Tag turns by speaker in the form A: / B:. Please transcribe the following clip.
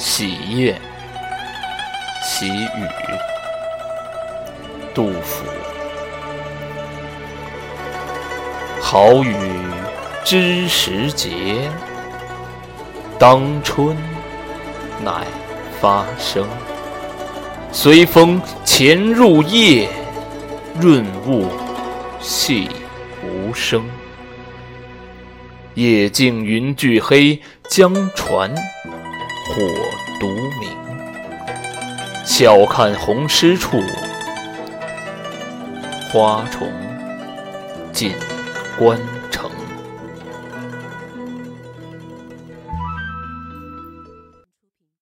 A: 喜宴，喜雨。杜甫。好雨知时节，当春乃发生。随风潜入夜，润物细无声。夜静云俱黑，江船火独明。晓看红湿处，花重锦官城。